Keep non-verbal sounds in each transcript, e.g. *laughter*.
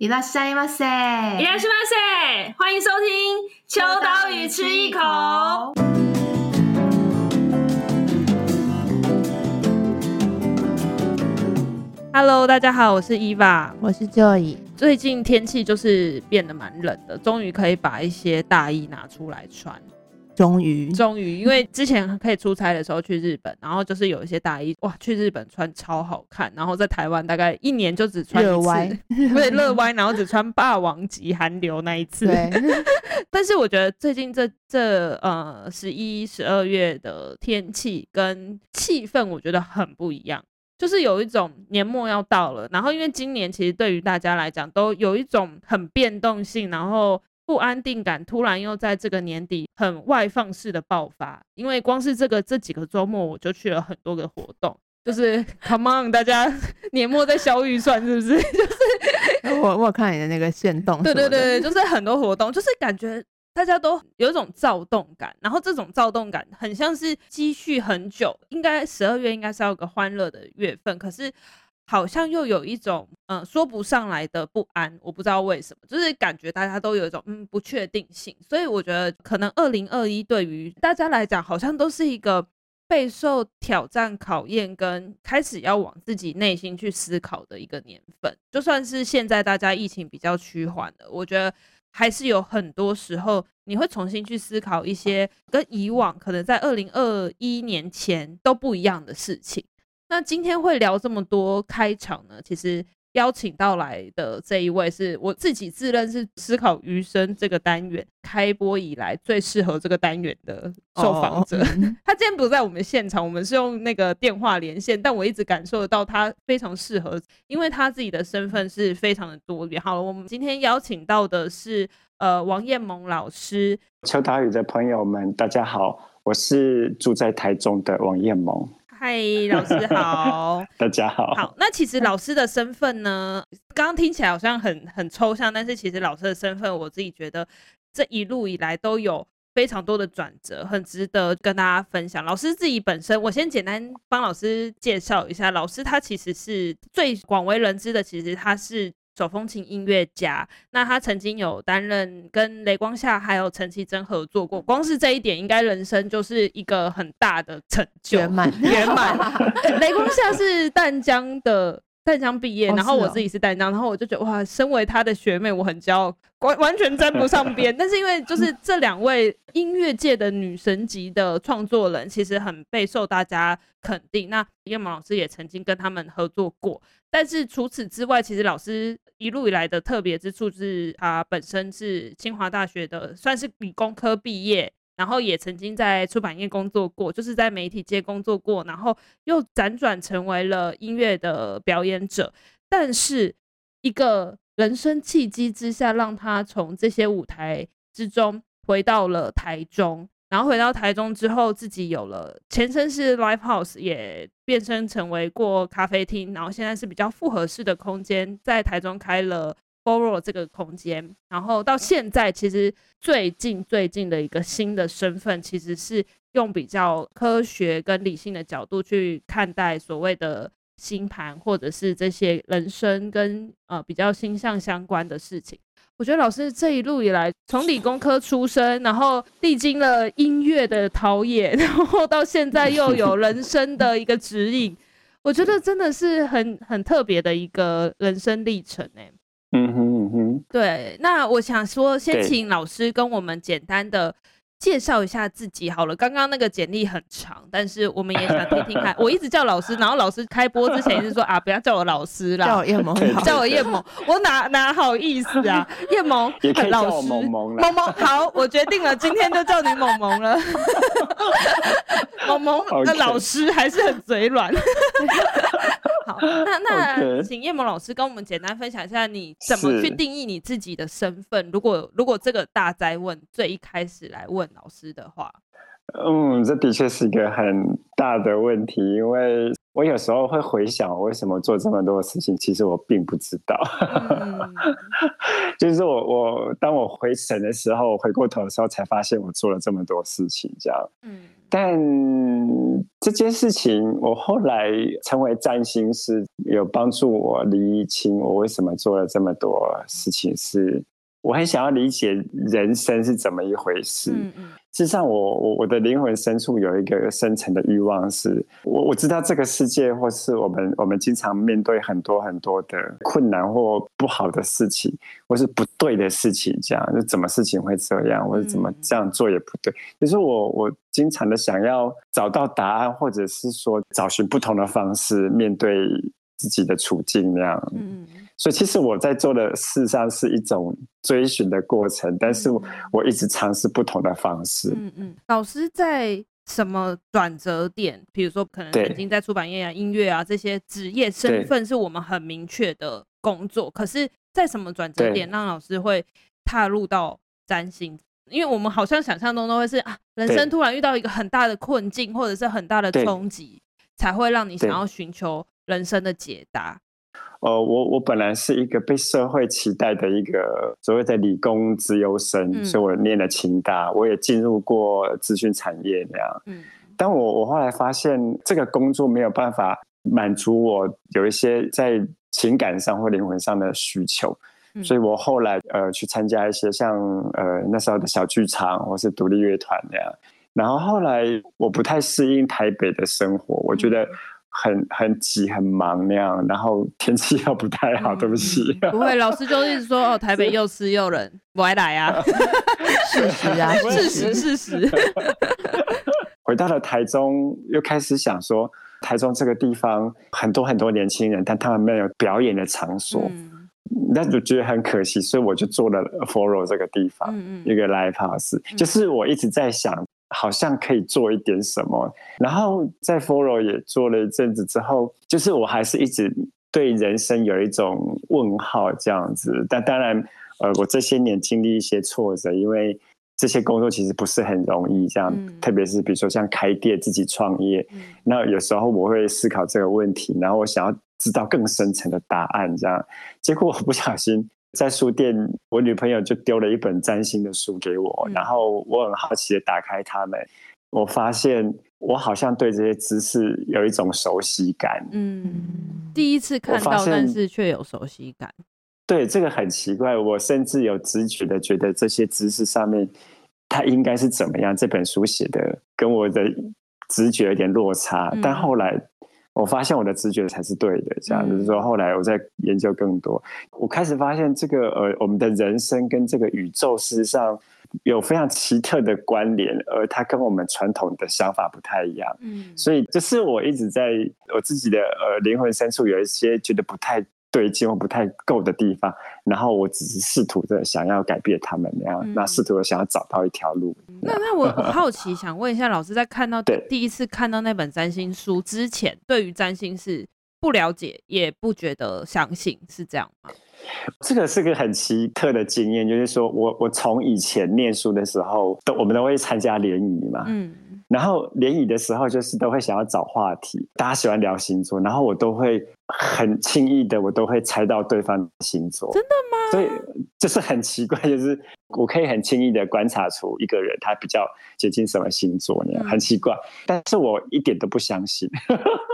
いらっしゃいませ，いらっしゃいませ，欢迎收听秋刀鱼吃一口。Hello，大家好，我是伊娃，我是 Joy。最近天气就是变得蛮冷的，终于可以把一些大衣拿出来穿。 终于，终于，因为之前可以出差的时候去日本，然后就是有一些大衣哇，去日本穿超好看，然后在台湾大概一年就只穿一次，对，*laughs* 热歪，然后只穿霸王级韩流那一次。对，*laughs* 但是我觉得最近这这呃十一、十二月的天气跟气氛，我觉得很不一样，就是有一种年末要到了，然后因为今年其实对于大家来讲都有一种很变动性，然后。不安定感突然又在这个年底很外放式的爆发，因为光是这个这几个周末我就去了很多个活动，就是 *laughs* Come on，大家 *laughs* 年末在消预算是不是？*laughs* 就是我我看你的那个线动，对对对，就是很多活动，就是感觉大家都有一种躁动感，然后这种躁动感很像是积蓄很久，应该十二月应该是要有个欢乐的月份，可是。好像又有一种嗯、说不上来的不安，我不知道为什么，就是感觉大家都有一种嗯不确定性，所以我觉得可能二零二一对于大家来讲，好像都是一个备受挑战、考验跟开始要往自己内心去思考的一个年份。就算是现在大家疫情比较趋缓了，我觉得还是有很多时候你会重新去思考一些跟以往可能在二零二一年前都不一样的事情。那今天会聊这么多开场呢？其实邀请到来的这一位是我自己自认是思考余生这个单元开播以来最适合这个单元的受访者。Oh. *laughs* 他今天不在我们现场，我们是用那个电话连线，但我一直感受得到他非常适合，因为他自己的身份是非常的多元。好了，我们今天邀请到的是呃王艳萌老师。秋刀鱼的朋友们，大家好，我是住在台中的王艳萌。嗨，老师好，*laughs* 大家好。好，那其实老师的身份呢，刚刚听起来好像很很抽象，但是其实老师的身份，我自己觉得这一路以来都有非常多的转折，很值得跟大家分享。老师自己本身，我先简单帮老师介绍一下，老师他其实是最广为人知的，其实他是。手风琴音乐家，那他曾经有担任跟雷光夏还有陈绮贞合作过，光是这一点，应该人生就是一个很大的成就，圆满。*laughs* 圆满。*laughs* 雷光夏是淡江的淡江毕业，然后我自己是淡江，然后我就觉得哇，身为他的学妹，我很骄傲，完完全沾不上边。*laughs* 但是因为就是这两位音乐界的女神级的创作人，其实很备受大家肯定。那叶萌老师也曾经跟他们合作过。但是除此之外，其实老师一路以来的特别之处是，他本身是清华大学的，算是理工科毕业，然后也曾经在出版业工作过，就是在媒体界工作过，然后又辗转成为了音乐的表演者。但是一个人生契机之下，让他从这些舞台之中回到了台中。然后回到台中之后，自己有了前身是 Live House，也变身成为过咖啡厅，然后现在是比较复合式的空间，在台中开了 borrow 这个空间。然后到现在，其实最近最近的一个新的身份，其实是用比较科学跟理性的角度去看待所谓的星盘，或者是这些人生跟呃比较星象相关的事情。我觉得老师这一路以来，从理工科出身，然后历经了音乐的陶冶，*laughs* 然后到现在又有人生的一个指引，我觉得真的是很很特别的一个人生历程哎。嗯哼嗯哼，对。那我想说，先请老师跟我们简单的。介绍一下自己好了，刚刚那个简历很长，但是我们也想听听看。*laughs* 我一直叫老师，然后老师开播之前一直说啊，不要叫我老师啦，叫我叶萌，叫我叶萌，我哪哪好意思啊？*laughs* 叶萌，也可以叫我萌萌了。萌萌，好，我决定了，今天就叫你萌萌了。*laughs* 萌萌的老师还是很嘴软。好，那 *laughs* 那、请叶萌老师跟我们简单分享一下，你怎么去定义你自己的身份？如果如果这个大灾问最一开始来问老师的话，嗯，这的确是一个很大的问题，因为我有时候会回想我为什么做这么多事情，其实我并不知道。嗯、*laughs* 就是我我当我回神的时候，回过头的时候，才发现我做了这么多事情，这样。嗯。但这件事情，我后来成为占星师，有帮助我理清我为什么做了这么多事情是，是我很想要理解人生是怎么一回事。嗯嗯事实上我，我我我的灵魂深处有一个深层的欲望是，是我我知道这个世界，或是我们我们经常面对很多很多的困难或不好的事情，或是不对的事情，这样就怎么事情会这样，或者怎么这样做也不对。就是我我经常的想要找到答案，或者是说找寻不同的方式面对自己的处境那样。嗯。所以其实我在做的事上是一种追寻的过程，但是我一直尝试不同的方式。嗯嗯，老师在什么转折点？比如说，可能曾经在出版业啊、音乐啊这些职业身份是我们很明确的工作，可是，在什么转折点让老师会踏入到占星？因为我们好像想象中都会是啊，人生突然遇到一个很大的困境，或者是很大的冲击，才会让你想要寻求人生的解答。呃，我我本来是一个被社会期待的一个所谓的理工资优生，嗯、所以我念了清大，我也进入过资讯产业那样。嗯，但我我后来发现这个工作没有办法满足我有一些在情感上或灵魂上的需求，嗯、所以我后来呃去参加一些像呃那时候的小剧场或是独立乐团那样，然后后来我不太适应台北的生活，我觉得。很很挤很忙那样，然后天气又不太好，嗯、对不起。*laughs* 不会，老师就一直说哦，台北又湿又冷，不爱来啊。*laughs* 事实啊，事实事实。*laughs* 回到了台中，又开始想说，台中这个地方很多很多年轻人，但他们没有表演的场所，嗯、那就觉得很可惜，所以我就做了 Foro 这个地方，嗯嗯一个 Live House，就是我一直在想。好像可以做一点什么，然后在 Follow 也做了一阵子之后，就是我还是一直对人生有一种问号这样子。但当然，呃，我这些年经历一些挫折，因为这些工作其实不是很容易，这样，嗯、特别是比如说像开店、自己创业，嗯、那有时候我会思考这个问题，然后我想要知道更深层的答案，这样，结果我不小心。在书店，我女朋友就丢了一本占星的书给我，嗯、然后我很好奇的打开它们，我发现我好像对这些知识有一种熟悉感。嗯，第一次看到，但是却有熟悉感。对，这个很奇怪，我甚至有直觉的觉得这些知识上面它应该是怎么样。这本书写的跟我的直觉有点落差，嗯、但后来。我发现我的直觉才是对的，这样就是说，后来我在研究更多，我开始发现这个呃，我们的人生跟这个宇宙事实上有非常奇特的关联，而它跟我们传统的想法不太一样。嗯，所以这是我一直在我自己的呃灵魂深处有一些觉得不太。对劲或不太够的地方，然后我只是试图的想要改变他们那样，嗯、那试图的想要找到一条路。那那 *laughs* 我好奇想问一下老师，在看到第一次看到那本占星书之前，对于占星是不了解也不觉得相信，是这样吗？*laughs* 这个是个很奇特的经验，就是说我我从以前念书的时候，都我们都会参加联谊嘛，嗯。然后联谊的时候，就是都会想要找话题，大家喜欢聊星座，然后我都会很轻易的，我都会猜到对方的星座。真的吗？所以就是很奇怪，就是我可以很轻易的观察出一个人他比较接近什么星座那样，很奇怪。但是我一点都不相信。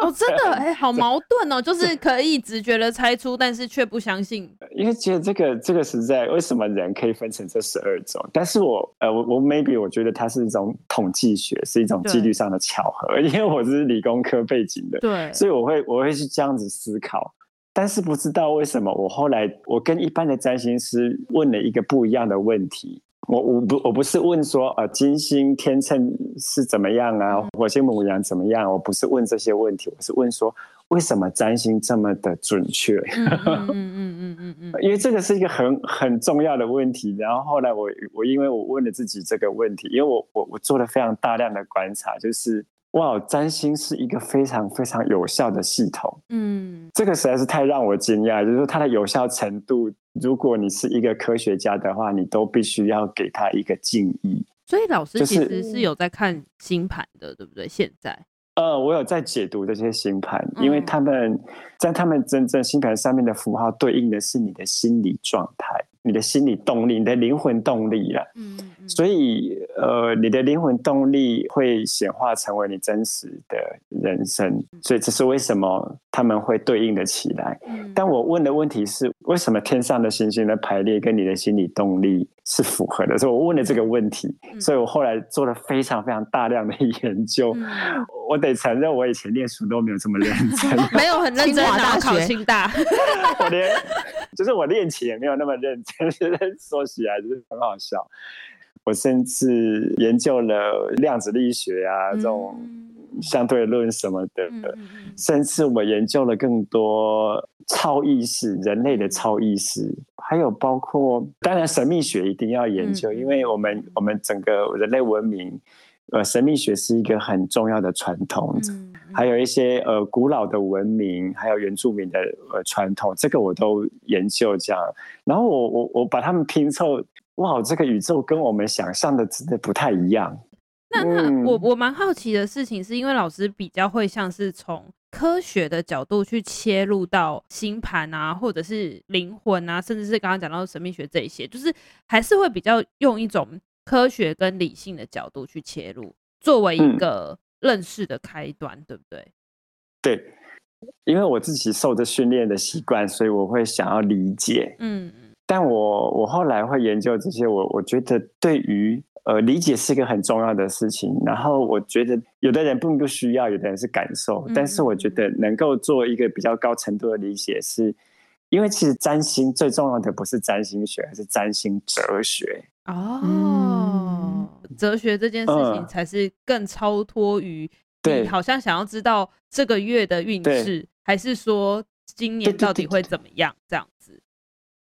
哦，真的，*laughs* 哎，好矛盾哦，*laughs* 就是可以直觉的猜出，但是却不相信。因为觉得这个这个实在，为什么人可以分成这十二种？但是我呃，我我 maybe 我觉得它是一种统计学，是一种几率上的巧合。因为我是理工科背景的，对，所以我会我会去这样子思考。但是不知道为什么，我后来我跟一般的占星师问了一个不一样的问题。我我不我不是问说呃金星天秤是怎么样啊，火星母羊怎么样？我不是问这些问题，我是问说为什么占星这么的准确？嗯嗯嗯嗯嗯，*laughs* 因为这个是一个很 *laughs* 很重要的问题。然后后来我我因为我问了自己这个问题，因为我我我做了非常大量的观察，就是。哇，占星是一个非常非常有效的系统。嗯，这个实在是太让我惊讶，就是说它的有效程度，如果你是一个科学家的话，你都必须要给他一个敬意。所以老师其实是有在看星盘的，就是、对不对？现在，呃，我有在解读这些星盘，因为他们在他们真正星盘上面的符号对应的是你的心理状态、你的心理动力、你的灵魂动力了。嗯，嗯，所以。呃，你的灵魂动力会显化成为你真实的人生，所以这是为什么他们会对应的起来。但我问的问题是，为什么天上的星星的排列跟你的心理动力是符合的？所以我问了这个问题，所以我后来做了非常非常大量的 *laughs* 研究。我得承认，我以前念书都没有这么认真，*laughs* 没有很认真啊，考清大，*laughs* 我连就是我练琴也没有那么认真，说起来就是很好笑。我甚至研究了量子力学啊，这种相对论什么的，甚至我研究了更多超意识、人类的超意识，还有包括当然神秘学一定要研究，因为我们我们整个人类文明，呃，神秘学是一个很重要的传统，还有一些呃古老的文明，还有原住民的呃传统，这个我都研究这样，然后我我我把它们拼凑。哇，这个宇宙跟我们想象的真的不太一样。那那我我蛮好奇的事情，是因为老师比较会像是从科学的角度去切入到星盘啊，或者是灵魂啊，甚至是刚刚讲到神秘学这一些，就是还是会比较用一种科学跟理性的角度去切入，作为一个认识的开端，嗯、对不对？对，因为我自己受着训练的习惯，所以我会想要理解。嗯。但我我后来会研究这些，我我觉得对于呃理解是一个很重要的事情。然后我觉得有的人并不需要，有的人是感受。但是我觉得能够做一个比较高程度的理解是，是因为其实占星最重要的不是占星学，而是占星哲学。哦，哲学这件事情才是更超脱于你好像想要知道这个月的运势，还是说今年到底会怎么样这样。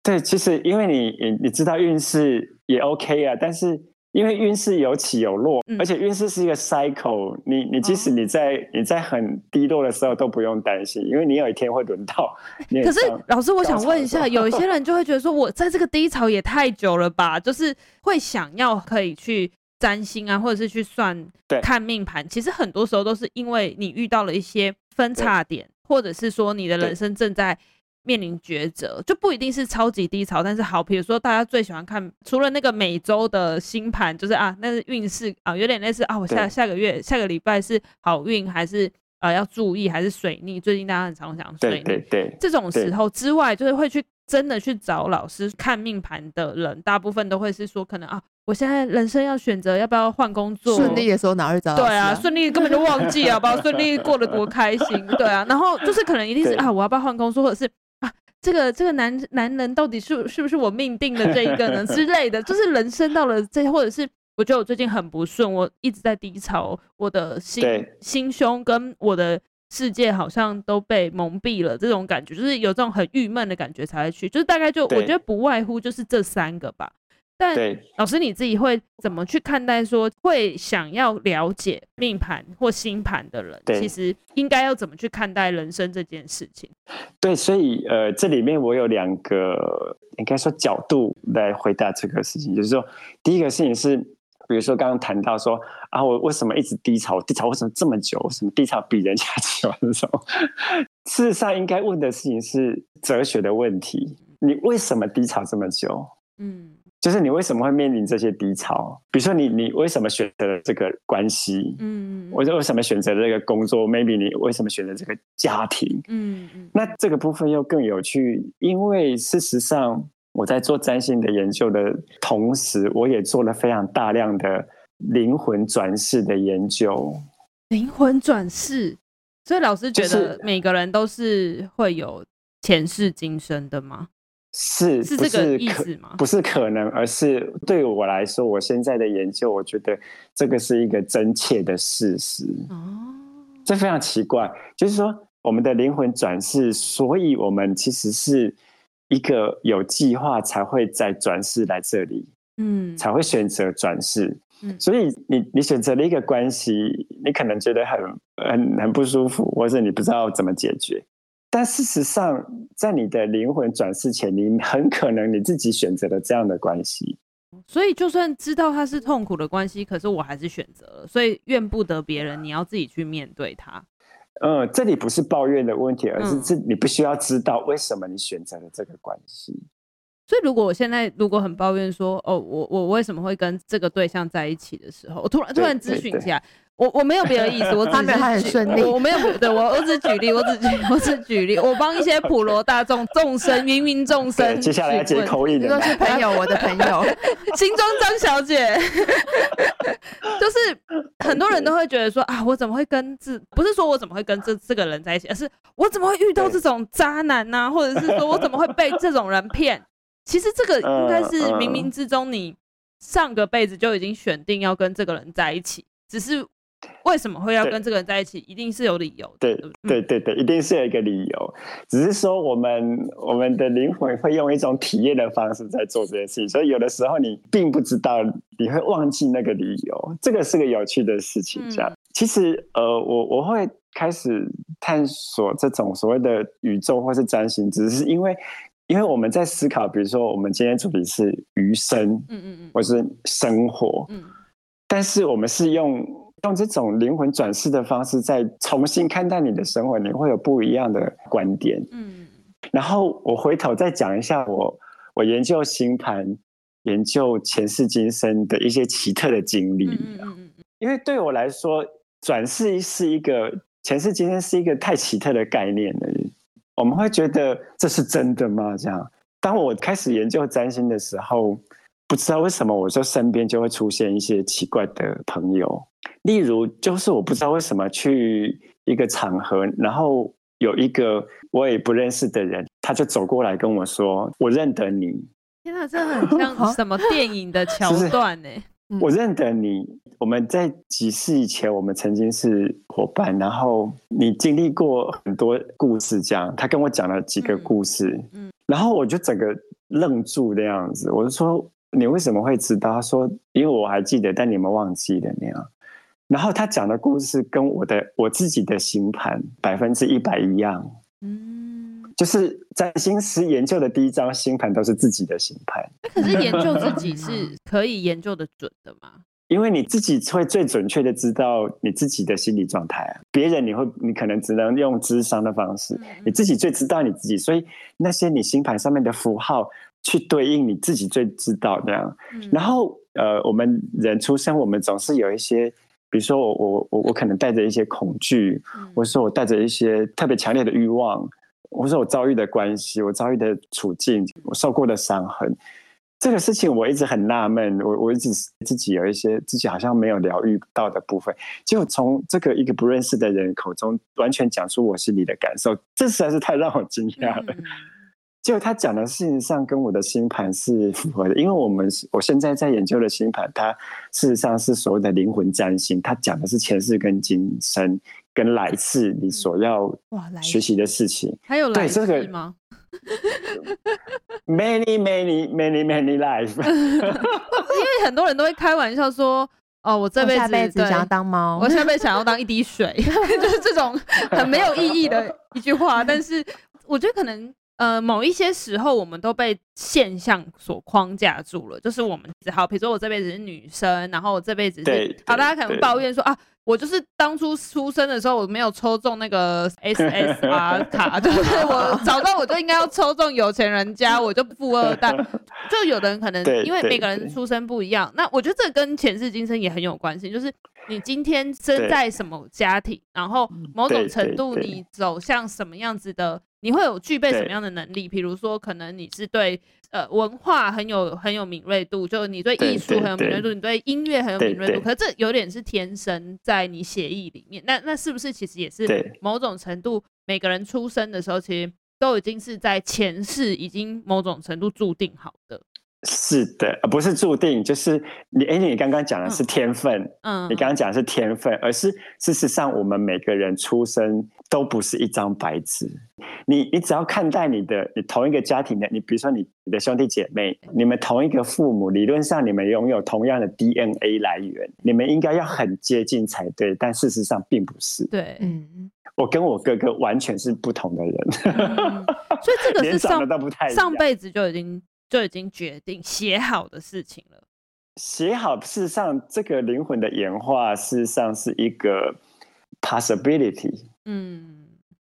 对，其实因为你你你知道运势也 OK 啊，但是因为运势有起有落，嗯、而且运势是一个 cycle，你你即使你在、哦、你在很低落的时候都不用担心，因为你有一天会轮到。可是老师，我想问一下，有一 *laughs* 些人就会觉得说，我在这个低潮也太久了吧，就是会想要可以去占星啊，或者是去算看命盘，其实很多时候都是因为你遇到了一些分叉点，或者是说你的人生正在。面临抉择，就不一定是超级低潮，但是好，比如说大家最喜欢看，除了那个每周的星盘，就是啊，那是运势啊，有点类似啊，我下下个月、下个礼拜是好运还是啊要注意，还是水逆？最近大家很常讲水逆，对对对，这种时候之外，就是会去真的去找老师看命盘的人，大部分都会是说，可能啊，我现在人生要选择要不要换工作，顺利的时候哪会找、啊？对啊，顺利根本就忘记啊，不知道顺利过得多开心，对啊，然后就是可能一定是啊，我要不要换工作，或者是。这个这个男男人到底是是不是我命定的这一个呢？*laughs* 之类的，就是人生到了这，或者是我觉得我最近很不顺，我一直在低潮，我的心心胸跟我的世界好像都被蒙蔽了，这种感觉就是有这种很郁闷的感觉才会去，就是大概就我觉得不外乎就是这三个吧。但老师你自己会怎么去看待说会想要了解命盘或星盘的人，其实应该要怎么去看待人生这件事情？对，所以呃，这里面我有两个应该说角度来回答这个事情，就是说第一个事情是，比如说刚刚谈到说啊，我为什么一直低潮？低潮为什么这么久？为什么低潮比人家 *laughs* 久？这种事实上应该问的事情是哲学的问题，你为什么低潮这么久？嗯。就是你为什么会面临这些低潮？比如说你你为什么选择了这个关系？嗯，我为什么选择了这个工作？Maybe 你为什么选择这个家庭？嗯嗯，那这个部分又更有趣，因为事实上我在做占星的研究的同时，我也做了非常大量的灵魂转世的研究。灵魂转世，所以老师觉得每个人都是会有前世今生的吗？是是这个意思吗？不是可能，而是对我来说，我现在的研究，我觉得这个是一个真切的事实。哦，这非常奇怪，就是说我们的灵魂转世，所以我们其实是一个有计划才会再转世来这里，嗯，才会选择转世。嗯，所以你你选择了一个关系，你可能觉得很很很不舒服，或者你不知道怎么解决。但事实上，在你的灵魂转世前，你很可能你自己选择了这样的关系。所以，就算知道它是痛苦的关系，可是我还是选择了。所以，怨不得别人，你要自己去面对它。嗯，这里不是抱怨的问题，而是这你不需要知道为什么你选择了这个关系。所以如果我现在如果很抱怨说，哦，我我为什么会跟这个对象在一起的时候，我突然突然咨询起来。我我没有别的意思，我只是他很顺利，我没有对我我只举例，我只举我只举例，我帮一些普罗大众众生芸芸众生。接下来要接口音的，都是朋友，我的朋友，*laughs* 新庄张小姐，就是很多人都会觉得说啊，我怎么会跟这不是说我怎么会跟这这个人在一起，而是我怎么会遇到这种渣男呢、啊？或者是说我怎么会被这种人骗？其实这个应该是冥冥之中，你上个辈子就已经选定要跟这个人在一起，只是。为什么会要跟这个人在一起？一定是有理由的。对对对对，一定是有一个理由。只是说我们我们的灵魂会用一种体验的方式在做这件事情，所以有的时候你并不知道，你会忘记那个理由。这个是个有趣的事情。这样，其实呃，我我会开始探索这种所谓的宇宙或是占星，只是因为因为我们在思考，比如说我们今天主题是余生，嗯嗯嗯，或是生活，嗯，但是我们是用。用这种灵魂转世的方式，再重新看待你的生活，你会有不一样的观点。嗯，然后我回头再讲一下我我研究星盘、研究前世今生的一些奇特的经历。嗯嗯嗯。因为对我来说，转世是一个前世今生是一个太奇特的概念了。我们会觉得这是真的吗？这样，当我开始研究占星的时候，不知道为什么，我就身边就会出现一些奇怪的朋友。例如，就是我不知道为什么去一个场合，然后有一个我也不认识的人，他就走过来跟我说：“我认得你。”天哪，这很像什么电影的 *laughs* 桥段呢？*laughs* 我认得你，我们在几世以前，我们曾经是伙伴，然后你经历过很多故事，这样。他跟我讲了几个故事，嗯，然后我就整个愣住的样子。我就说：“你为什么会知道？”他说：“因为我还记得，但你们忘记了那样。”然后他讲的故事跟我的我自己的星盘百分之一百一样，嗯，就是占星师研究的第一张星盘都是自己的星盘。可是研究自己是可以研究的准的吗？因为你自己会最准确的知道你自己的心理状态啊。别人你会你可能只能用智商的方式，你自己最知道你自己，所以那些你星盘上面的符号去对应你自己最知道这样。然后呃，我们人出生，我们总是有一些。比如说我我我我可能带着一些恐惧，或者说我带着一些特别强烈的欲望，或者说我遭遇的关系，我遭遇的处境，我受过的伤痕，这个事情我一直很纳闷，我我一直自己有一些自己好像没有疗愈到的部分，结果从这个一个不认识的人口中完全讲出我心里的感受，这实在是太让我惊讶了。就他讲的事实上跟我的星盘是符合的，因为我们我现在在研究的星盘，它事实上是所谓的灵魂占星，它讲的是前世跟今生跟来世你所要学习的事情。还有来世吗？这个、？Many many many many life。*laughs* 因为很多人都会开玩笑说：“哦，我这辈子，下辈子想要当猫，我下辈子想要当一滴水。*laughs* ”就是这种很没有意义的一句话。*laughs* 但是我觉得可能。呃，某一些时候，我们都被现象所框架住了。就是我们只好，比如说我这辈子是女生，然后我这辈子是好，大家可能抱怨说啊，我就是当初出生的时候我没有抽中那个 *laughs* SSR 卡，就是？我早知道我就应该要抽中有钱人家，我就富二代。就有的人可能因为每个人出生不一样，那我觉得这跟前世今生也很有关系。就是你今天生在什么家庭，然后某种程度你走向什么样子的。你会有具备什么样的能力？比如说，可能你是对呃文化很有很有敏锐度，就你对艺术很有敏锐度，你对音乐很有敏锐度。可是这有点是天生在你血液里面。那那是不是其实也是某种程度，每个人出生的时候，其实都已经是在前世已经某种程度注定好的？是的，不是注定，就是你，哎，你刚刚讲的是天分，嗯，你刚刚讲的是天分，而是事实上，我们每个人出生都不是一张白纸。你，你只要看待你的，你同一个家庭的，你比如说你你的兄弟姐妹，你们同一个父母，理论上你们拥有同样的 DNA 来源，你们应该要很接近才对，但事实上并不是。对，嗯，我跟我哥哥完全是不同的人，嗯、所以这个 *laughs* 是上长得都不太上辈子就已经。就已经决定写好的事情了。写好，事实上，这个灵魂的演化，事实上是一个 possibility。嗯，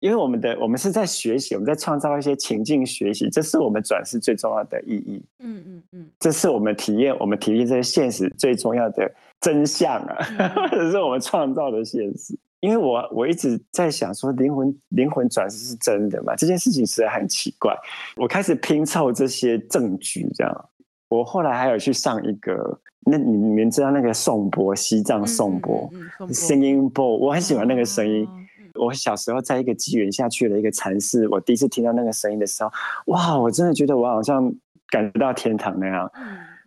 因为我们的我们是在学习，我们在创造一些情境学习，这是我们转世最重要的意义。嗯嗯嗯，这是我们体验我们体验这些现实最重要的真相啊，嗯、*laughs* 这是我们创造的现实。因为我我一直在想说灵魂灵魂转世是真的嘛？这件事情实在很奇怪。我开始拼凑这些证据，这样。我后来还有去上一个，那你们知道那个颂钵，西藏颂钵，声音钵，我很喜欢那个声音。我小时候在一个机缘下去了一个禅寺，我第一次听到那个声音的时候，哇，我真的觉得我好像感觉到天堂那样。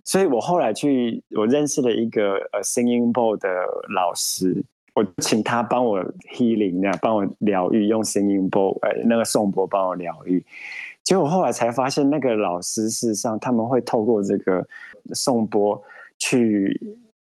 所以我后来去，我认识了一个呃声音钵的老师。我请他帮我 healing 啊，帮我疗愈，用声音钵，呃，那个颂钵帮我疗愈。结果后来才发现，那个老师事实上他们会透过这个颂钵去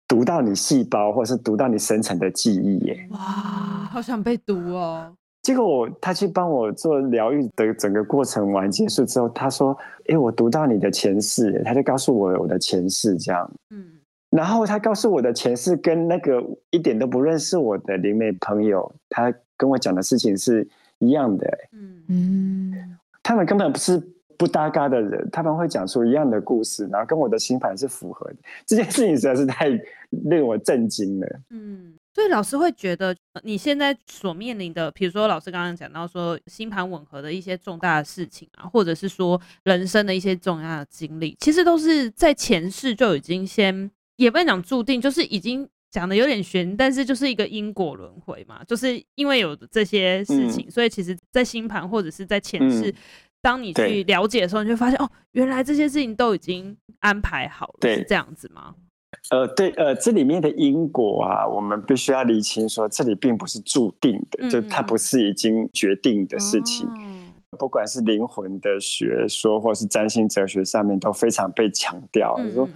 读到你细胞，或者是读到你深层的记忆耶。哇，好想被读哦！结果我他去帮我做疗愈的整个过程完结束之后，他说：“哎，我读到你的前世。”他就告诉我我的前世这样。嗯。然后他告诉我的前世跟那个一点都不认识我的灵媒朋友，他跟我讲的事情是一样的。嗯嗯，他们根本不是不搭嘎的人，他们会讲出一样的故事，然后跟我的星盘是符合的。这件事情实在是太令我震惊了。嗯，所以老师会觉得你现在所面临的，比如说老师刚刚讲到说星盘吻合的一些重大的事情啊，或者是说人生的一些重要的经历，其实都是在前世就已经先。也不能讲注定，就是已经讲的有点悬，但是就是一个因果轮回嘛，就是因为有这些事情，嗯、所以其实，在星盘或者是在前世，嗯、当你去了解的时候，你就发现哦，原来这些事情都已经安排好了，对是这样子吗？呃，对，呃，这里面的因果啊，我们必须要理清说，这里并不是注定的，嗯、就它不是已经决定的事情。嗯、不管是灵魂的学说，或是占星哲学上面，都非常被强调，嗯、说。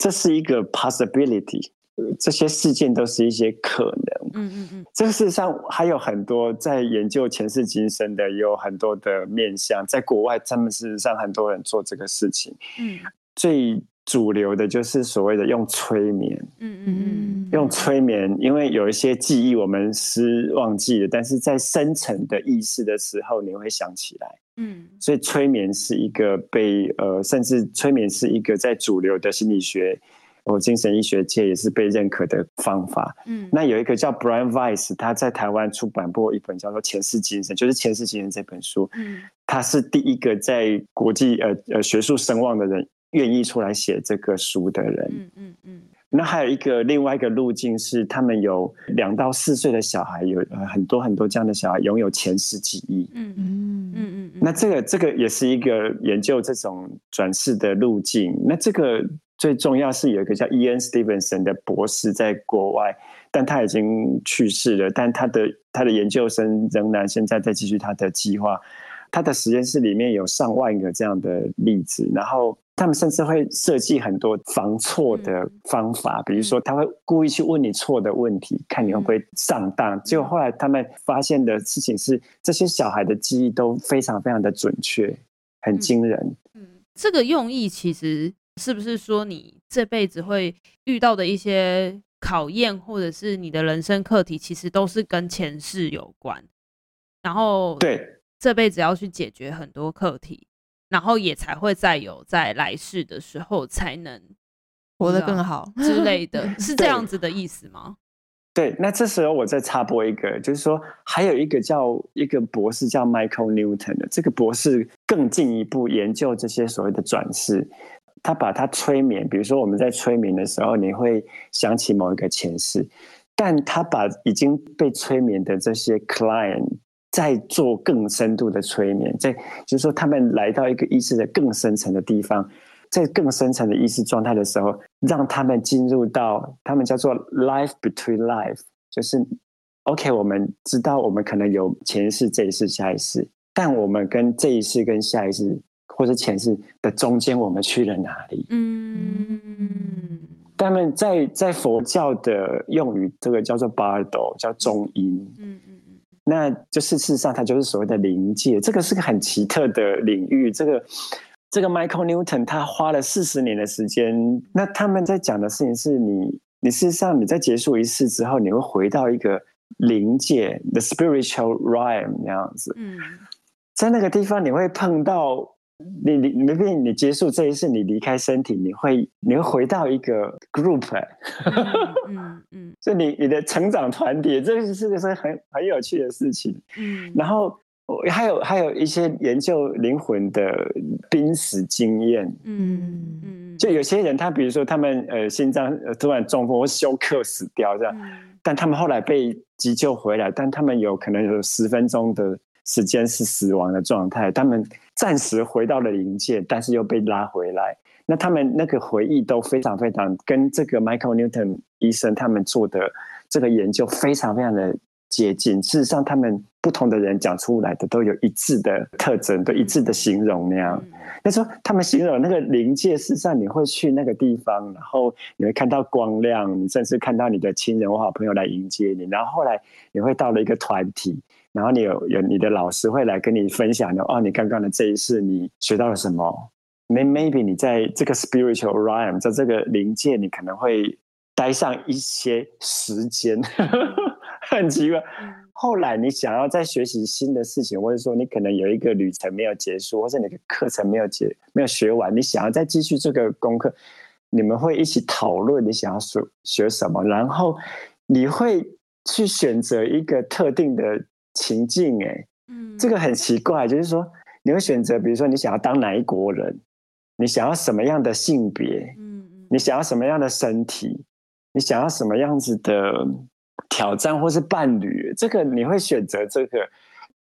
这是一个 possibility，这些事件都是一些可能。嗯嗯嗯，这个事实上还有很多在研究前世今生的，有很多的面向。在国外，他们事实上很多人做这个事情。嗯，最主流的就是所谓的用催眠。嗯嗯嗯，用催眠，因为有一些记忆我们是忘记了，但是在深层的意识的时候，你会想起来。嗯，所以催眠是一个被呃，甚至催眠是一个在主流的心理学或精神医学界也是被认可的方法。嗯，那有一个叫 Brian Weiss，他在台湾出版过一本叫做《前世今生》，就是《前世今生》这本书。嗯，他是第一个在国际呃呃学术声望的人，愿意出来写这个书的人。嗯嗯嗯。那还有一个另外一个路径是，他们有两到四岁的小孩，有很多很多这样的小孩拥有前世记忆。嗯嗯嗯嗯。那这个这个也是一个研究这种转世的路径。那这个最重要是有一个叫 Ian Stevenson 的博士在国外，但他已经去世了，但他的他的研究生仍然现在在继续他的计划。他的实验室里面有上万个这样的例子，然后。他们甚至会设计很多防错的方法，比如说他会故意去问你错的问题，看你会不会上当。结果后来他们发现的事情是，这些小孩的记忆都非常非常的准确，很惊人。嗯，这个用意其实是不是说你这辈子会遇到的一些考验，或者是你的人生课题，其实都是跟前世有关，然后对这辈子要去解决很多课题。然后也才会再有在来世的时候才能活得更好之类的，*laughs* 是这样子的意思吗？对，那这时候我再插播一个，就是说还有一个叫一个博士叫 Michael Newton 的，这个博士更进一步研究这些所谓的转世，他把他催眠，比如说我们在催眠的时候，你会想起某一个前世，但他把已经被催眠的这些 client。在做更深度的催眠，在就是说，他们来到一个意识的更深层的地方，在更深层的意识状态的时候，让他们进入到他们叫做 life between life，就是 OK，我们知道我们可能有前世、这一世、下一世，但我们跟这一世跟下一世或者前世的中间，我们去了哪里？嗯，他们在在佛教的用语，这个叫做 Bardo，叫中阴。嗯。那就是事实上，它就是所谓的灵界，这个是个很奇特的领域。这个这个 Michael Newton 他花了四十年的时间。那他们在讲的事情是你，你事实上你在结束一次之后，你会回到一个灵界，the spiritual realm 那样子。嗯，在那个地方你会碰到你你你没你结束这一次，你离开身体，你会你会回到一个 group，嗯嗯，*laughs* 就你你的成长团体，这是是个是很很有趣的事情。嗯，然后。还有还有一些研究灵魂的濒死经验，嗯嗯，就有些人他比如说他们呃心脏突然中风或休克死掉这样，嗯、但他们后来被急救回来，但他们有可能有十分钟的时间是死亡的状态，他们暂时回到了灵界，但是又被拉回来，那他们那个回忆都非常非常跟这个 Michael Newton 医生他们做的这个研究非常非常的。接近，事实上，他们不同的人讲出来的都有一致的特征，都一致的形容那样。那时候他们形容那个临界，事实上你会去那个地方，然后你会看到光亮，你甚至看到你的亲人或好朋友来迎接你。然后后来你会到了一个团体，然后你有有你的老师会来跟你分享的哦，你刚刚的这一世你学到了什么？Maybe 你在这个 spiritual realm，在这个灵界，你可能会待上一些时间。*laughs* 很奇怪。后来你想要再学习新的事情，或者说你可能有一个旅程没有结束，或者你的课程没有结没有学完，你想要再继续这个功课，你们会一起讨论你想要学学什么，然后你会去选择一个特定的情境。哎，嗯，这个很奇怪，就是说你会选择，比如说你想要当哪一国人，你想要什么样的性别，嗯嗯，你想要什么样的身体，你想要什么样子的。挑战或是伴侣，这个你会选择这个，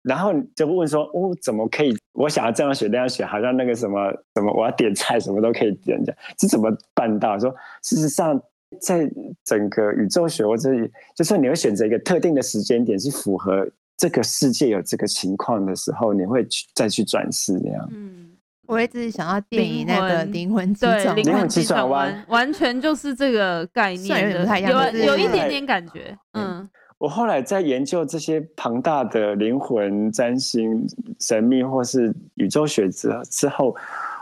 然后就问说：“哦，怎么可以？我想要这样选那样选，好像那个什么什么，我要点菜什么都可以点，这样这怎么办到？”说事实上，在整个宇宙学或者就是你会选择一个特定的时间点，是符合这个世界有这个情况的时候，你会去再去转世那样。嗯。我一直想要电影那个灵魂对灵魂急转弯，完全就是这个概念的，有有一点点感觉。嗯，我后来在研究这些庞大的灵魂、占星、神秘或是宇宙学之之后，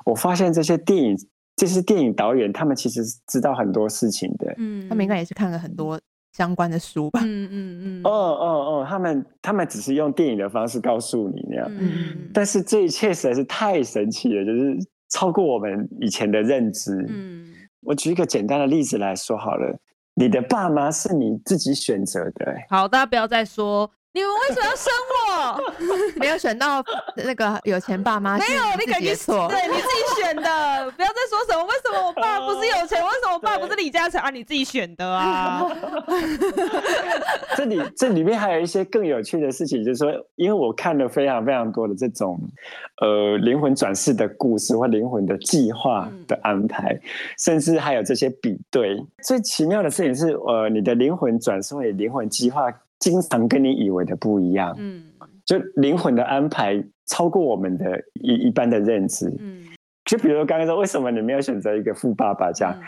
我发现这些电影、这些电影导演，他们其实知道很多事情的。嗯，他们应该也是看了很多。相关的书吧，嗯嗯嗯，哦哦哦，他们他们只是用电影的方式告诉你那样，嗯，但是这一切实在是太神奇了，就是超过我们以前的认知。嗯，我举一个简单的例子来说好了，你的爸妈是你自己选择的。好，大家不要再说。你们为什么要生我？*laughs* 没有选到那个有钱爸妈，没有，你感觉错？对，你自己选的，*laughs* 不要再说什么为什么我爸不是有钱，*laughs* 为什么我爸不是李嘉诚啊？你自己选的啊！这里这里面还有一些更有趣的事情，就是说，因为我看了非常非常多的这种呃灵魂转世的故事或灵魂的计划的安排，嗯、甚至还有这些比对。最奇妙的事情是，呃，你的灵魂转世或灵魂计划。经常跟你以为的不一样，嗯，就灵魂的安排超过我们的一一般的认知，嗯，就比如刚刚说，为什么你没有选择一个富爸爸这样？嗯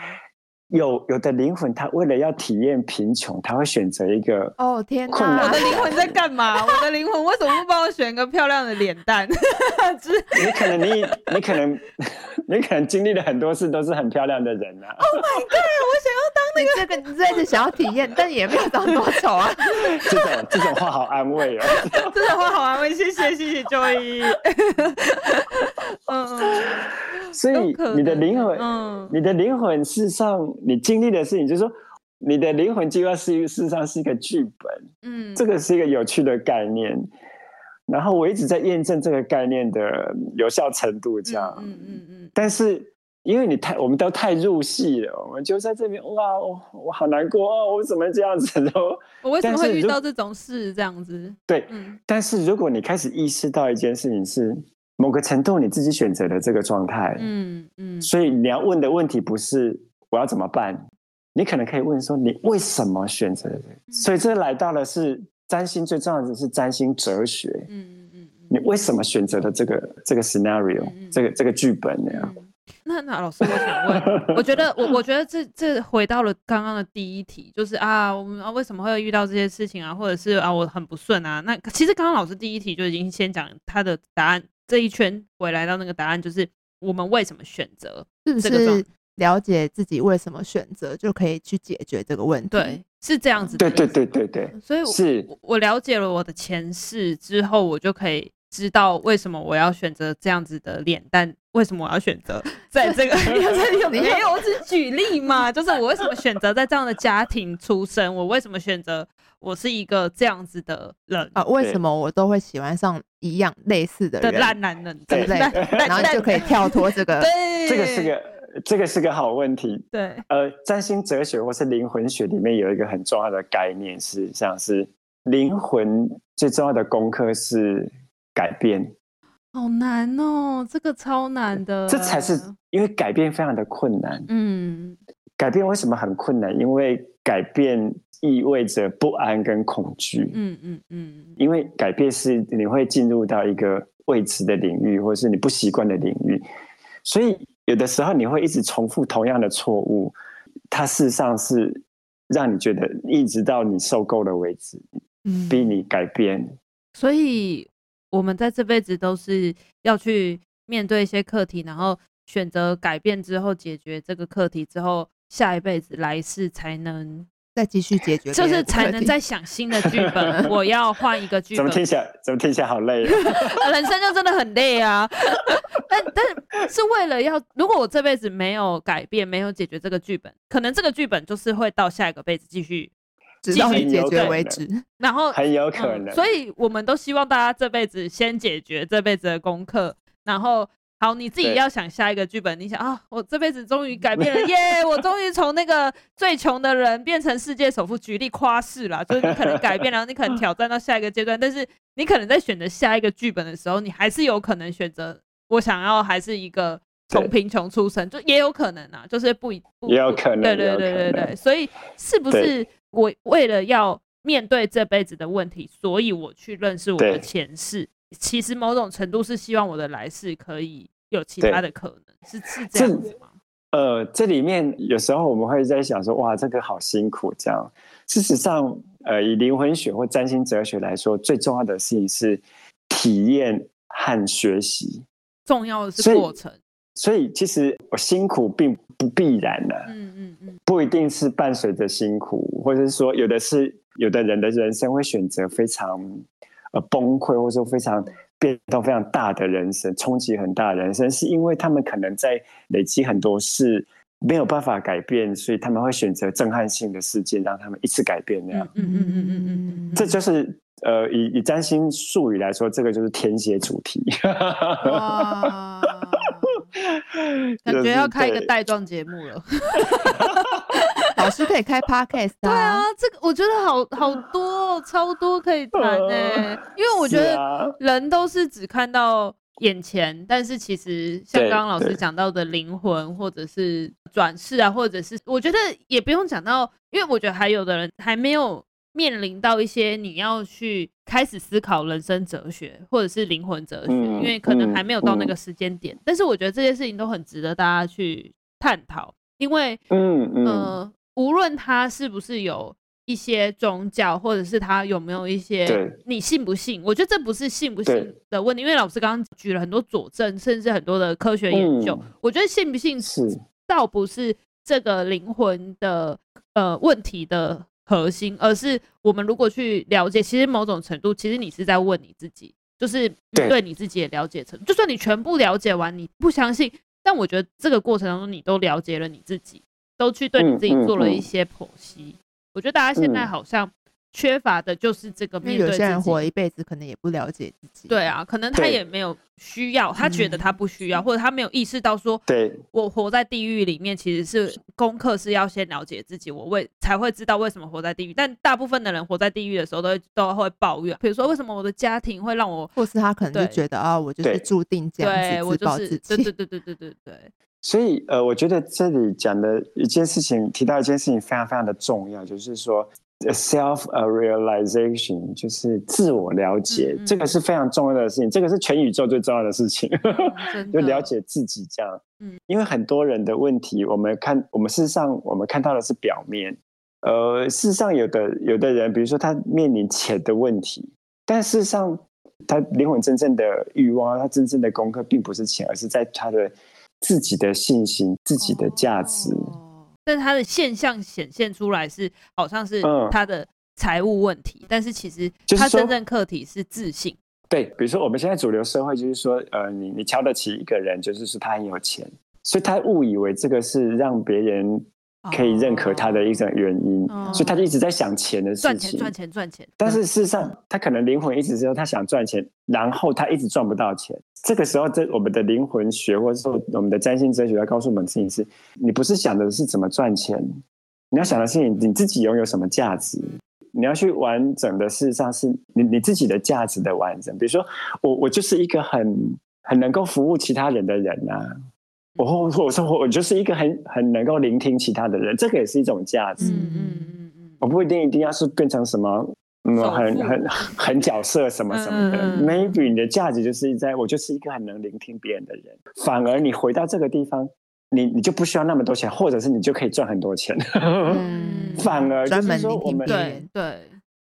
有有的灵魂，他为了要体验贫穷，他会选择一个哦天哪！我的灵魂在干嘛？我的灵魂为什么不帮我选一个漂亮的脸蛋？*laughs* 你可能你你可能 *laughs* 你可能经历了很多事，都是很漂亮的人啊！Oh my god！我想要当那个，这个你这次想要体验，但也没有长多丑啊！*laughs* 这种这种话好安慰哦，这种话好安慰，谢谢谢谢 Joy。嗯。所以你的灵魂，嗯、你的灵魂，事实上你经历的事情，就是说，你的灵魂计划是事实上是一个剧本，嗯，这个是一个有趣的概念。然后我一直在验证这个概念的有效程度，这样，嗯嗯嗯。但是因为你太，我们都太入戏了，我们就在这边，哇，我我好难过哦，我怎么这样子都？我为什么会遇到这种事？这样子？对，嗯。但是如果你开始意识到一件事情是。某个程度你自己选择的这个状态，嗯嗯，所以你要问的问题不是我要怎么办，你可能可以问说你为什么选择的？所以这来到了是占星最重要的是占星哲学，嗯嗯嗯，你为什么选择的这个这个 scenario，这个这个剧本那样？那那老师，我想问，*laughs* 我觉得我我觉得这这回到了刚刚的第一题，就是啊，我们啊为什么会遇到这些事情啊，或者是啊我很不顺啊？那其实刚刚老师第一题就已经先讲他的答案。这一圈回来到那个答案，就是我们为什么选择？是不是了解自己为什么选择，就可以去解决这个问题？对，是这样子的。对对对对对，所以是我了解了我的前世之后，我就可以知道为什么我要选择这样子的脸蛋，为什么我要选择 *laughs* 在这个 *laughs* 有没有？我只举例嘛，就是我为什么选择在这样的家庭出生，我为什么选择我是一个这样子的人啊？为什么我都会喜欢上一样类似的人烂男人，对不对？然后就可以跳脱这个，*laughs* 对这个是个。这个是个好问题。对，呃，占星哲学或是灵魂学里面有一个很重要的概念，是像是灵魂最重要的功课是改变。好难哦，这个超难的。这才是因为改变非常的困难。嗯，改变为什么很困难？因为改变意味着不安跟恐惧。嗯嗯嗯，因为改变是你会进入到一个未知的领域，或是你不习惯的领域，所以。有的时候你会一直重复同样的错误，它事实上是让你觉得一直到你受够了为止，嗯，逼你改变。所以，我们在这辈子都是要去面对一些课题，然后选择改变之后解决这个课题之后，下一辈子来世才能。再继续解决，就是才能再想新的剧本。*laughs* 我要换一个剧本。怎么听起来？怎么听起来好累啊？*laughs* 人生就真的很累啊！*laughs* 但但是为了要，如果我这辈子没有改变，没有解决这个剧本，可能这个剧本就是会到下一个辈子继续，直到你解决为止。然后很有可能、嗯，所以我们都希望大家这辈子先解决这辈子的功课，然后。好，你自己要想下一个剧本。你想啊，我这辈子终于改变了，耶！yeah, 我终于从那个最穷的人变成世界首富，举例夸饰了，就是你可能改变，然后你可能挑战到下一个阶段。但是你可能在选择下一个剧本的时候，你还是有可能选择我想要还是一个从贫穷出身，就也有可能啊，就是不一，也有可能，对对对对对。所以是不是我为了要面对这辈子的问题，所以我去认识我的前世？其实某种程度是希望我的来世可以有其他的可能，是是这样子吗？呃，这里面有时候我们会在想说，哇，这个好辛苦。这样，事实上，呃，以灵魂学或占星哲学来说，最重要的事情是体验和学习。重要的是过程。所以，其实我辛苦并不必然的。嗯嗯嗯，不一定是伴随着辛苦，或者是说，有的是有的人的人生会选择非常。呃，崩溃或者说非常变动非常大的人生，冲击很大的人生，是因为他们可能在累积很多事没有办法改变，所以他们会选择震撼性的事件，让他们一次改变那样。嗯嗯嗯嗯嗯嗯，这就是呃，以以占星术语来说，这个就是天蝎主题。哇，*laughs* 感觉要开一个带状节目了。*laughs* 老师可以开 podcast 啊。对啊，这个我觉得好好多，超多可以谈呢。*laughs* 因为我觉得人都是只看到眼前，但是其实像刚刚老师讲到的灵魂，或者是转世啊，或者是我觉得也不用讲到，因为我觉得还有的人还没有面临到一些你要去开始思考人生哲学，或者是灵魂哲学，因为可能还没有到那个时间点。但是我觉得这些事情都很值得大家去探讨，因为嗯嗯。呃无论他是不是有一些宗教，或者是他有没有一些，你信不信？我觉得这不是信不信的问题，因为老师刚刚举了很多佐证，甚至很多的科学研究。嗯、我觉得信不信是倒不是这个灵魂的呃问题的核心，而是我们如果去了解，其实某种程度，其实你是在问你自己，就是对你自己的了解程度。就算你全部了解完，你不相信，但我觉得这个过程当中，你都了解了你自己。都去对你自己做了一些剖析，嗯嗯嗯、我觉得大家现在好像缺乏的就是这个面对自己。有些人活一辈子可能也不了解自己。对啊，可能他也没有需要，他觉得他不需要，或者他没有意识到说，对，我活在地狱里面其实是功课是要先了解自己，我为才会知道为什么活在地狱。但大部分的人活在地狱的时候都会都会抱怨，比如说为什么我的家庭会让我，或是他可能就觉得啊，我就是注定这样子自暴自弃。对对对对对对对。所以，呃，我觉得这里讲的一件事情，提到一件事情非常非常的重要，就是说，self realization，就是自我了解，嗯嗯，这个是非常重要的事情，这个是全宇宙最重要的事情，*laughs* 嗯、就了解自己这样。嗯，因为很多人的问题，我们看，我们事实上我们看到的是表面，呃，事实上有的有的人，比如说他面临钱的问题，但事实上他灵魂真正的欲望，他真正的功课，并不是钱，而是在他的。自己的信心，自己的价值。但是他的现象显现出来是好像是他的财务问题，嗯、但是其实他真正课题是自信。对，比如说我们现在主流社会就是说，呃，你你瞧得起一个人，就是说他很有钱，所以他误以为这个是让别人。可以认可他的一种原因，哦、所以他就一直在想钱的事情，赚钱赚钱赚钱。但是事实上，他可能灵魂一直说他想赚钱，然后他一直赚不到钱。这个时候，这我们的灵魂学或者说我们的占星哲学要告诉我们的事情是：你不是想的是怎么赚钱，你要想的是你你自己拥有什么价值。你要去完整的，事实上是你你自己的价值的完整。比如说，我我就是一个很很能够服务其他人的人啊。我我说我就是一个很很能够聆听其他的人，这个也是一种价值。嗯嗯嗯嗯，我不一定一定要是变成什么嗯很很很角色什么什么的。Maybe 你的价值就是在我就是一个很能聆听别人的人。反而你回到这个地方，你你就不需要那么多钱，或者是你就可以赚很多钱。嗯、*laughs* 反而就是说我们对对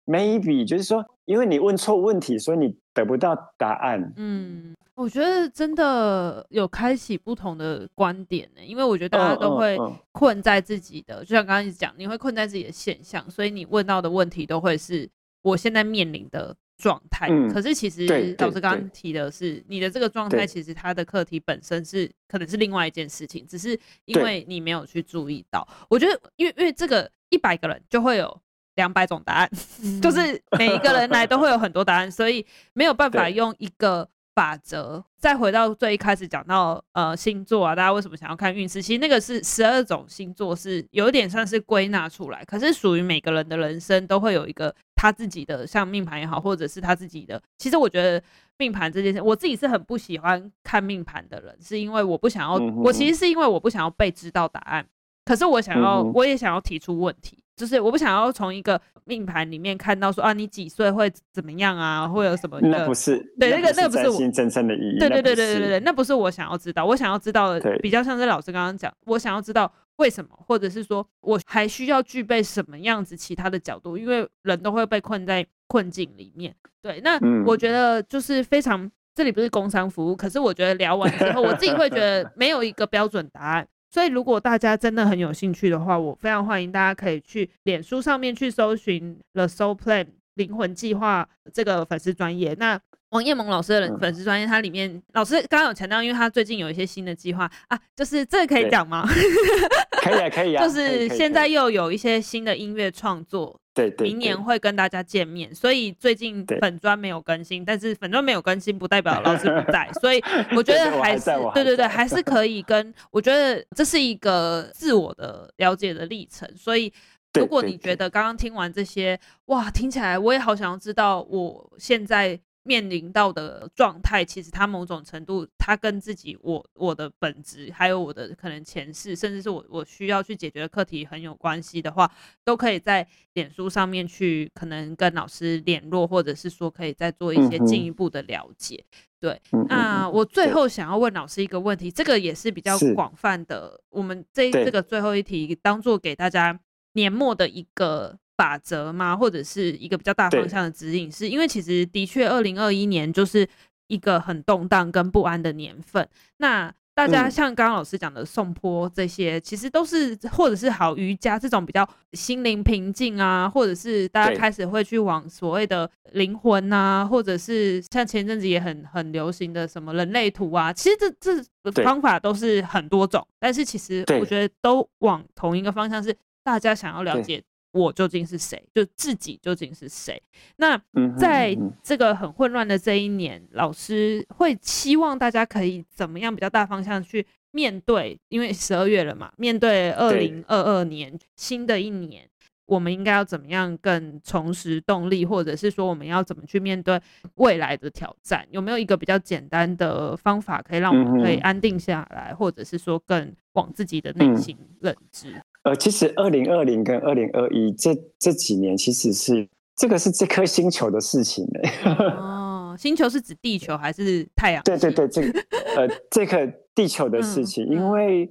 ，Maybe 就是说，因为你问错问题，所以你得不到答案。嗯。我觉得真的有开启不同的观点呢，因为我觉得大家都会困在自己的，就像刚刚一直讲，你会困在自己的现象，所以你问到的问题都会是我现在面临的状态。可是其实老师刚刚提的是，你的这个状态其实它的课题本身是可能是另外一件事情，只是因为你没有去注意到。我觉得，因为因为这个一百个人就会有两百种答案，*laughs* 就是每一个人来都会有很多答案，所以没有办法用一个。法则，再回到最一开始讲到呃星座啊，大家为什么想要看运势？其实那个是十二种星座，是有点算是归纳出来，可是属于每个人的人生都会有一个他自己的，像命盘也好，或者是他自己的。其实我觉得命盘这件事，我自己是很不喜欢看命盘的人，是因为我不想要，我其实是因为我不想要被知道答案，可是我想要，我也想要提出问题。就是我不想要从一个命盘里面看到说啊，你几岁会怎么样啊，会有什么？那不是对，那个那个不是我真正的意义。对对对对对对，那不是我想要知道。我想要知道的比较像是老师刚刚讲，我想要知道为什么，或者是说我还需要具备什么样子其他的角度，因为人都会被困在困境里面。对，那我觉得就是非常，这里不是工商服务，可是我觉得聊完之后，我自己会觉得没有一个标准答案。所以，如果大家真的很有兴趣的话，我非常欢迎大家可以去脸书上面去搜寻 The Soul Plan 灵魂计划这个粉丝专业。那王彦萌老师的粉丝专业，它里面老师刚刚有强调，因为他最近有一些新的计划啊，就是这个可以讲吗？*laughs* 可以啊，可以啊。*laughs* 就是现在又有一些新的音乐创作。对，对，明年会跟大家见面，所以最近粉专没有更新，但是粉专没有更新不代表老师不在，所以 *laughs* 我觉得还是对对对，还是可以跟。我觉得这是一个自我的了解的历程，所以如果你觉得刚刚听完这些，哇，听起来我也好想要知道我现在。面临到的状态，其实他某种程度，他跟自己我我的本质，还有我的可能前世，甚至是我我需要去解决的课题很有关系的话，都可以在脸书上面去可能跟老师联络，或者是说可以再做一些进一步的了解。嗯、对，那我最后想要问老师一个问题，这个也是比较广泛的，我们这这个最后一题当做给大家年末的一个。法则吗？或者是一个比较大方向的指引？是因为其实的确，二零二一年就是一个很动荡跟不安的年份。那大家像刚刚老师讲的颂钵这些，其实都是或者是好瑜伽这种比较心灵平静啊，或者是大家开始会去往所谓的灵魂啊，或者是像前阵子也很很流行的什么人类图啊，其实这这方法都是很多种，但是其实我觉得都往同一个方向，是大家想要了解。我究竟是谁？就自己究竟是谁？那在这个很混乱的这一年，老师会期望大家可以怎么样比较大方向去面对？因为十二月了嘛，面对二零二二年新的一年，我们应该要怎么样更重拾动力，或者是说我们要怎么去面对未来的挑战？有没有一个比较简单的方法可以让我们可以安定下来，或者是说更往自己的内心认知？呃，其实二零二零跟二零二一这这几年，其实是这个是这颗星球的事情呢。哦，*laughs* 星球是指地球还是太阳？对对对，这个呃，这个地球的事情，嗯、因为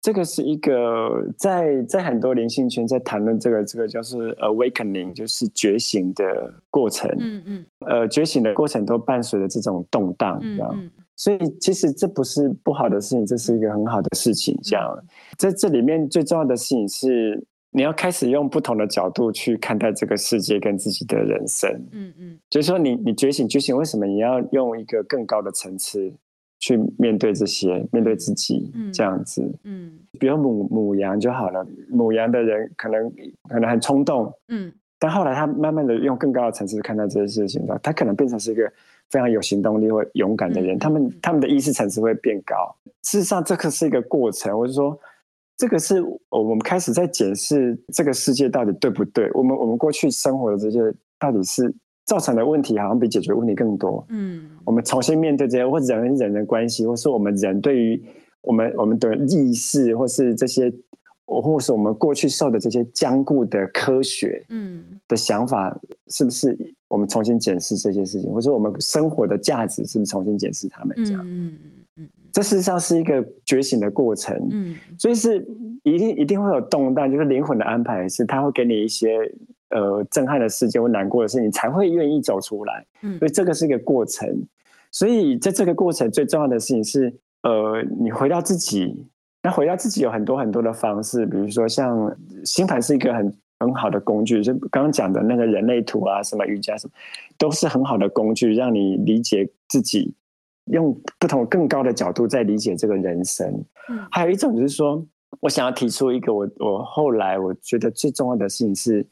这个是一个在在很多灵性圈在谈论这个这个叫做 awakening，就是觉醒的过程。嗯嗯。呃，觉醒的过程都伴随着这种动荡，嗯嗯。所以其实这不是不好的事情，这是一个很好的事情。这样，在这里面最重要的事情是，你要开始用不同的角度去看待这个世界跟自己的人生。嗯嗯，就是说你你觉醒觉醒，为什么你要用一个更高的层次去面对这些，面对自己这样子？嗯，比如母母羊就好了，母羊的人可能可能很冲动，嗯，但后来他慢慢的用更高的层次看待这些事情，他可能变成是一个非常有行动力或勇敢的人。他们他们的意识层次会变高。事实上，这个是一个过程。我是说。这个是我们开始在检视这个世界到底对不对？我们我们过去生活的这些到底是造成的问题，好像比解决问题更多。嗯，我们重新面对这些，或人跟人的关系，或是我们人对于我们我们的意识，或是这些，或是我们过去受的这些僵固的科学，嗯，的想法，是不是我们重新检视这些事情，或是我们生活的价值，是不是重新检视他们这样？嗯。这事实上是一个觉醒的过程，嗯，所以是一定一定会有动荡，就是灵魂的安排是，他会给你一些呃震撼的事件或难过的事情，你才会愿意走出来，嗯，所以这个是一个过程，所以在这个过程最重要的事情是，呃，你回到自己，那回到自己有很多很多的方式，比如说像星盘是一个很很好的工具，就刚刚讲的那个人类图啊，什么瑜伽什么，都是很好的工具，让你理解自己。用不同更高的角度在理解这个人生。嗯，还有一种就是说，我想要提出一个我我后来我觉得最重要的事情是，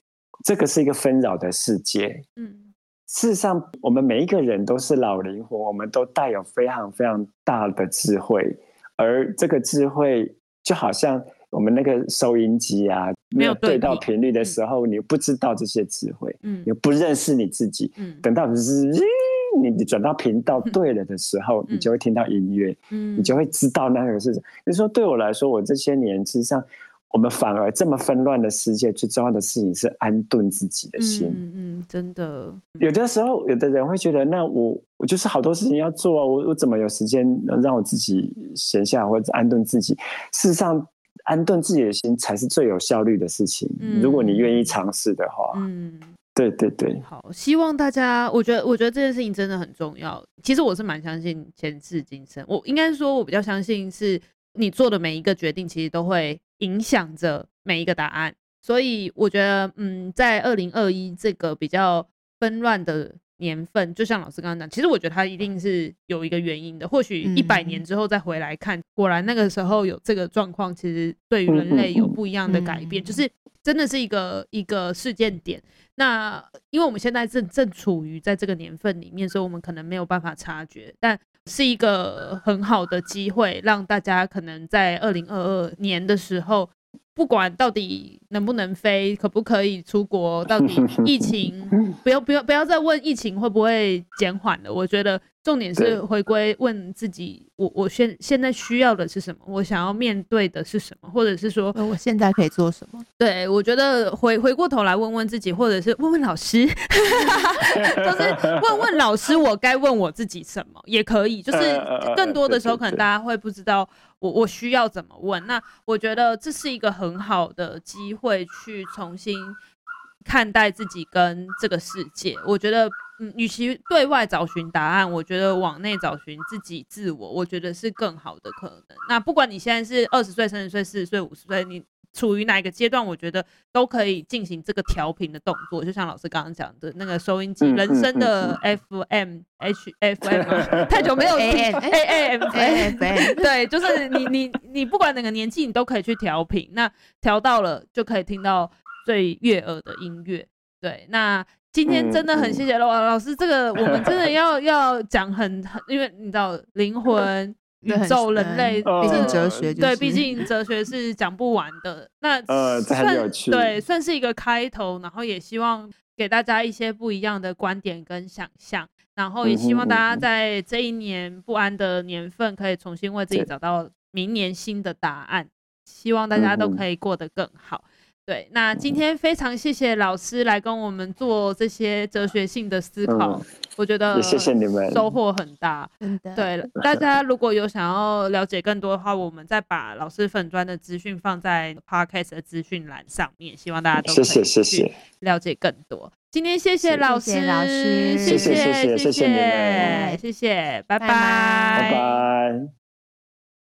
这个是一个纷扰的世界。嗯，事实上，我们每一个人都是老灵魂，我们都带有非常非常大的智慧，而这个智慧就好像我们那个收音机啊，没有对到频率的时候，你不知道这些智慧，嗯，你不认识你自己，嗯，等到就是。你你转到频道对了的时候，嗯、你就会听到音乐，嗯，你就会知道那个是什么。就是说，对我来说，我这些年事实上，我们反而这么纷乱的世界，最重要的事情是安顿自己的心。嗯嗯，真的。有的时候，有的人会觉得，那我我就是好多事情要做啊，我我怎么有时间能让我自己闲下或者安顿自己？事实上，安顿自己的心才是最有效率的事情。嗯、如果你愿意尝试的话，嗯。对对对，好，希望大家，我觉得，我觉得这件事情真的很重要。其实我是蛮相信前世今生，我应该说，我比较相信是你做的每一个决定，其实都会影响着每一个答案。所以我觉得，嗯，在二零二一这个比较纷乱的年份，就像老师刚刚讲，其实我觉得它一定是有一个原因的。或许一百年之后再回来看，果然那个时候有这个状况，其实对于人类有不一样的改变，就是真的是一个一个事件点。那因为我们现在正正处于在这个年份里面，所以我们可能没有办法察觉，但是一个很好的机会，让大家可能在二零二二年的时候。不管到底能不能飞，可不可以出国，到底疫情 *laughs* 不要不要不要再问疫情会不会减缓了。我觉得重点是回归问自己，我我现现在需要的是什么，我想要面对的是什么，或者是说我现在可以做什么？对，我觉得回回过头来问问自己，或者是问问老师，*laughs* 就是问问老师，我该问我自己什么也可以。就是更多的时候，可能大家会不知道。我我需要怎么问？那我觉得这是一个很好的机会，去重新看待自己跟这个世界。我觉得，嗯，与其对外找寻答案，我觉得往内找寻自己自我，我觉得是更好的可能。那不管你现在是二十岁、三十岁、四十岁、五十岁，你。处于哪一个阶段，我觉得都可以进行这个调频的动作，就像老师刚刚讲的那个收音机，人生的 FM H F M，太久没有听 A A M F，*laughs* 对，就是你你你不管哪个年纪，你都可以去调频，那调到了就可以听到最悦耳的音乐。对，那今天真的很谢谢老老师，这个我们真的要 *laughs* 要讲很很，因为你知道灵魂。宇宙、人类，毕竟哲学、就是、对，毕竟哲学是讲不完的。那 *laughs* 算、呃、对，算是一个开头，然后也希望给大家一些不一样的观点跟想象，然后也希望大家在这一年不安的年份，可以重新为自己找到明年新的答案。希望大家都可以过得更好。对，那今天非常谢谢老师来跟我们做这些哲学性的思考，嗯、我觉得谢谢你们，收获很大。对，*laughs* 大家如果有想要了解更多的话，我们再把老师粉砖的资讯放在 Podcast 的资讯栏上面，希望大家都可以谢谢谢谢了解更多。今天谢谢老师，谢谢老师，谢谢谢谢谢谢谢谢，拜拜拜拜。